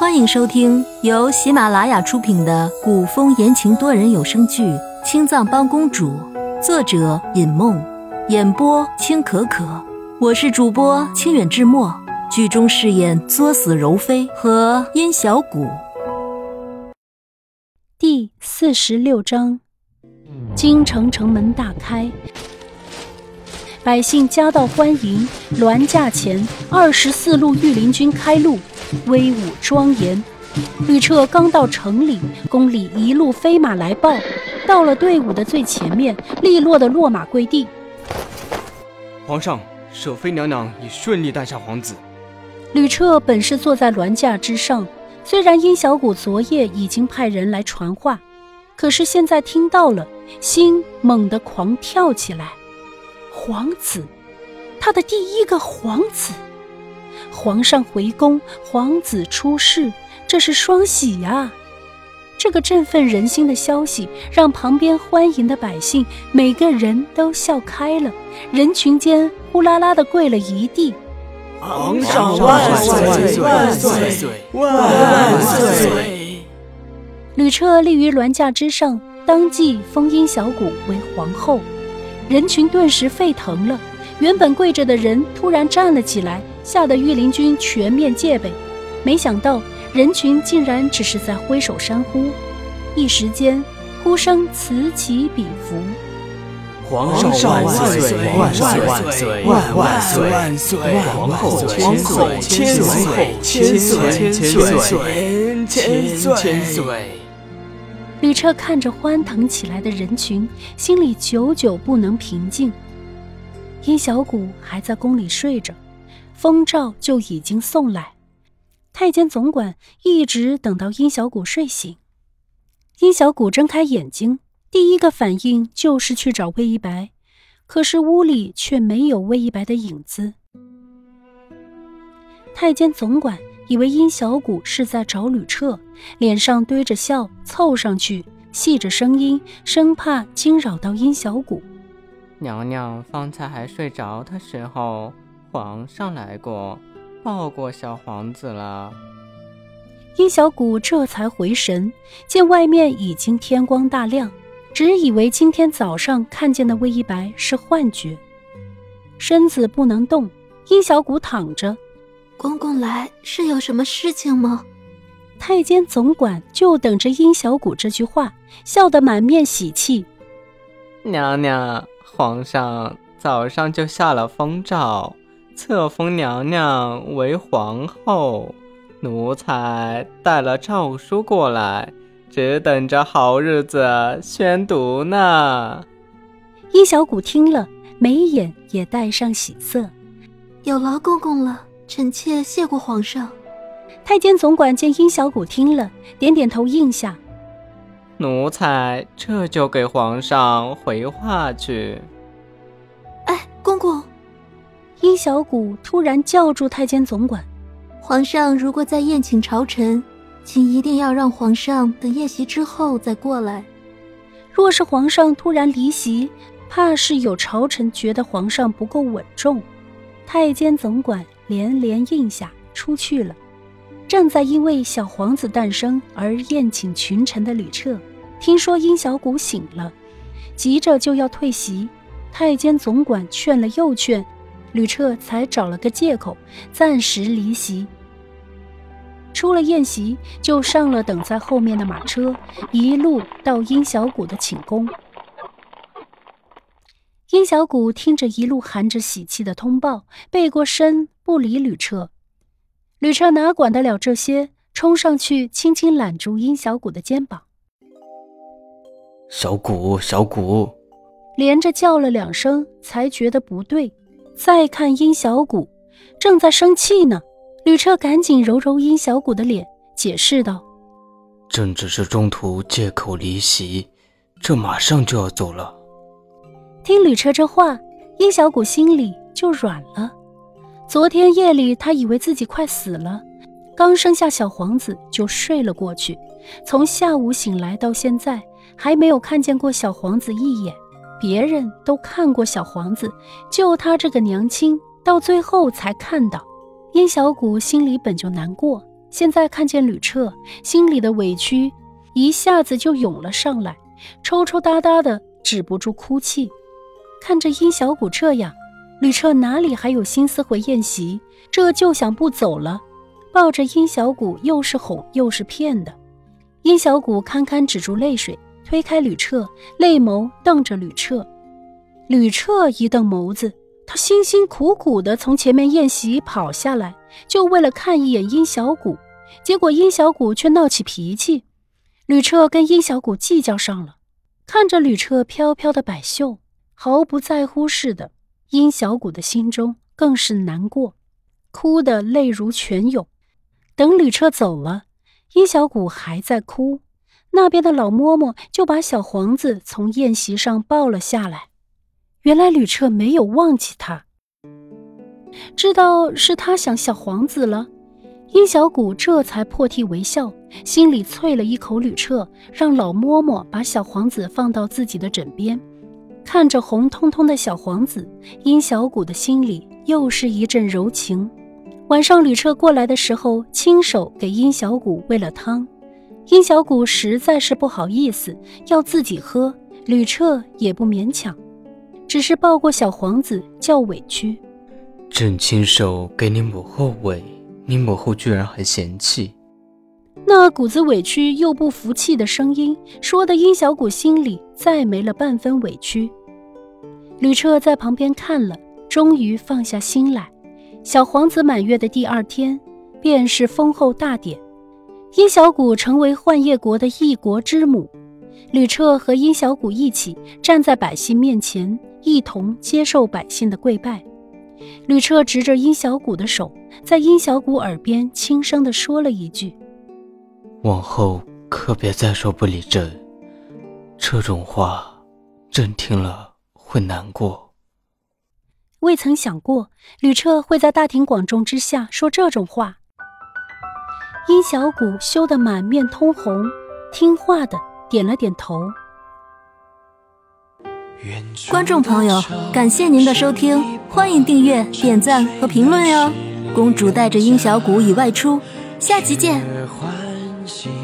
欢迎收听由喜马拉雅出品的古风言情多人有声剧《青藏帮公主》，作者尹梦，演播青可可。我是主播清远志墨，剧中饰演作死柔妃和殷小谷。第四十六章，京城城门大开，百姓夹道欢迎，銮驾前二十四路御林军开路。威武庄严，吕彻刚到城里，宫里一路飞马来报，到了队伍的最前面，利落的落马跪地。皇上，舍妃娘娘已顺利诞下皇子。吕彻本是坐在銮驾之上，虽然殷小谷昨夜已经派人来传话，可是现在听到了，心猛地狂跳起来。皇子，他的第一个皇子。皇上回宫，皇子出世，这是双喜呀！这个振奋人心的消息，让旁边欢迎的百姓每个人都笑开了，人群间呼啦啦的跪了一地。皇上万岁万岁万岁！吕彻立于銮驾之上，当即封殷小谷为皇后，人群顿时沸腾了。原本跪着的人突然站了起来。吓得御林军全面戒备，没想到人群竟然只是在挥手山呼，一时间呼声此起彼伏。皇上万岁万岁万岁万万岁万岁！皇后千岁千岁千岁千岁千千岁！吕彻看着欢腾起来的人群，心里久久不能平静。殷小谷还在宫里睡着。封诏就已经送来，太监总管一直等到殷小谷睡醒。殷小谷睁开眼睛，第一个反应就是去找魏一白，可是屋里却没有魏一白的影子。太监总管以为殷小谷是在找吕彻，脸上堆着笑，凑上去，细着声音，生怕惊扰到殷小谷。娘娘方才还睡着的时候。皇上来过，抱过小皇子了。殷小谷这才回神，见外面已经天光大亮，只以为今天早上看见的魏一白是幻觉，身子不能动。殷小谷躺着，公公来是有什么事情吗？太监总管就等着殷小谷这句话，笑得满面喜气。娘娘，皇上早上就下了封诏。册封娘娘为皇后，奴才带了诏书过来，只等着好日子宣读呢。殷小谷听了，眉眼也带上喜色。有劳公公了，臣妾谢过皇上。太监总管见殷小谷听了，点点头应下。奴才这就给皇上回话去。哎，公公。殷小谷突然叫住太监总管：“皇上如果在宴请朝臣，请一定要让皇上等宴席之后再过来。若是皇上突然离席，怕是有朝臣觉得皇上不够稳重。”太监总管连连应下，出去了。正在因为小皇子诞生而宴请群臣的吕彻，听说殷小谷醒了，急着就要退席。太监总管劝了又劝。吕彻才找了个借口，暂时离席。出了宴席，就上了等在后面的马车，一路到殷小谷的寝宫。殷小谷听着一路含着喜气的通报，背过身不理吕彻。吕彻哪管得了这些，冲上去轻轻揽住殷小谷的肩膀。小谷，小谷，连着叫了两声，才觉得不对。再看殷小谷，正在生气呢。吕彻赶紧揉揉殷小谷的脸，解释道：“朕只是中途借口离席，这马上就要走了。”听吕彻这话，殷小谷心里就软了。昨天夜里，他以为自己快死了，刚生下小皇子就睡了过去。从下午醒来到现在，还没有看见过小皇子一眼。别人都看过小皇子，就他这个娘亲到最后才看到。殷小谷心里本就难过，现在看见吕彻，心里的委屈一下子就涌了上来，抽抽搭搭的止不住哭泣。看着殷小谷这样，吕彻哪里还有心思回宴席？这就想不走了，抱着殷小谷又是哄又是骗的。殷小谷堪堪止住泪水，推开吕彻，泪眸瞪着吕彻。吕彻一瞪眸子，他辛辛苦苦的从前面宴席跑下来。就为了看一眼殷小谷，结果殷小谷却闹起脾气，吕彻跟殷小谷计较上了。看着吕彻飘飘的摆袖，毫不在乎似的，殷小谷的心中更是难过，哭得泪如泉涌。等吕彻走了，殷小谷还在哭，那边的老嬷嬷就把小皇子从宴席上抱了下来。原来吕彻没有忘记他。知道是他想小皇子了，殷小谷这才破涕为笑，心里啐了一口吕彻，让老嬷嬷把小皇子放到自己的枕边，看着红彤彤的小皇子，殷小谷的心里又是一阵柔情。晚上吕彻过来的时候，亲手给殷小谷喂了汤，殷小谷实在是不好意思要自己喝，吕彻也不勉强，只是抱过小皇子叫委屈。朕亲手给你母后喂，你母后居然还嫌弃。那股子委屈又不服气的声音，说的殷小谷心里再没了半分委屈。吕彻在旁边看了，终于放下心来。小皇子满月的第二天，便是封后大典，殷小谷成为幻夜国的一国之母。吕彻和殷小谷一起站在百姓面前，一同接受百姓的跪拜。吕彻执着殷小谷的手，在殷小谷耳边轻声地说了一句：“往后可别再说不理朕，这种话，朕听了会难过。”未曾想过吕彻会在大庭广众之下说这种话。殷小谷羞得满面通红，听话的点了点头。观众朋友，感谢您的收听，欢迎订阅、点赞和评论哟！公主带着殷小谷已外出，下集见。心。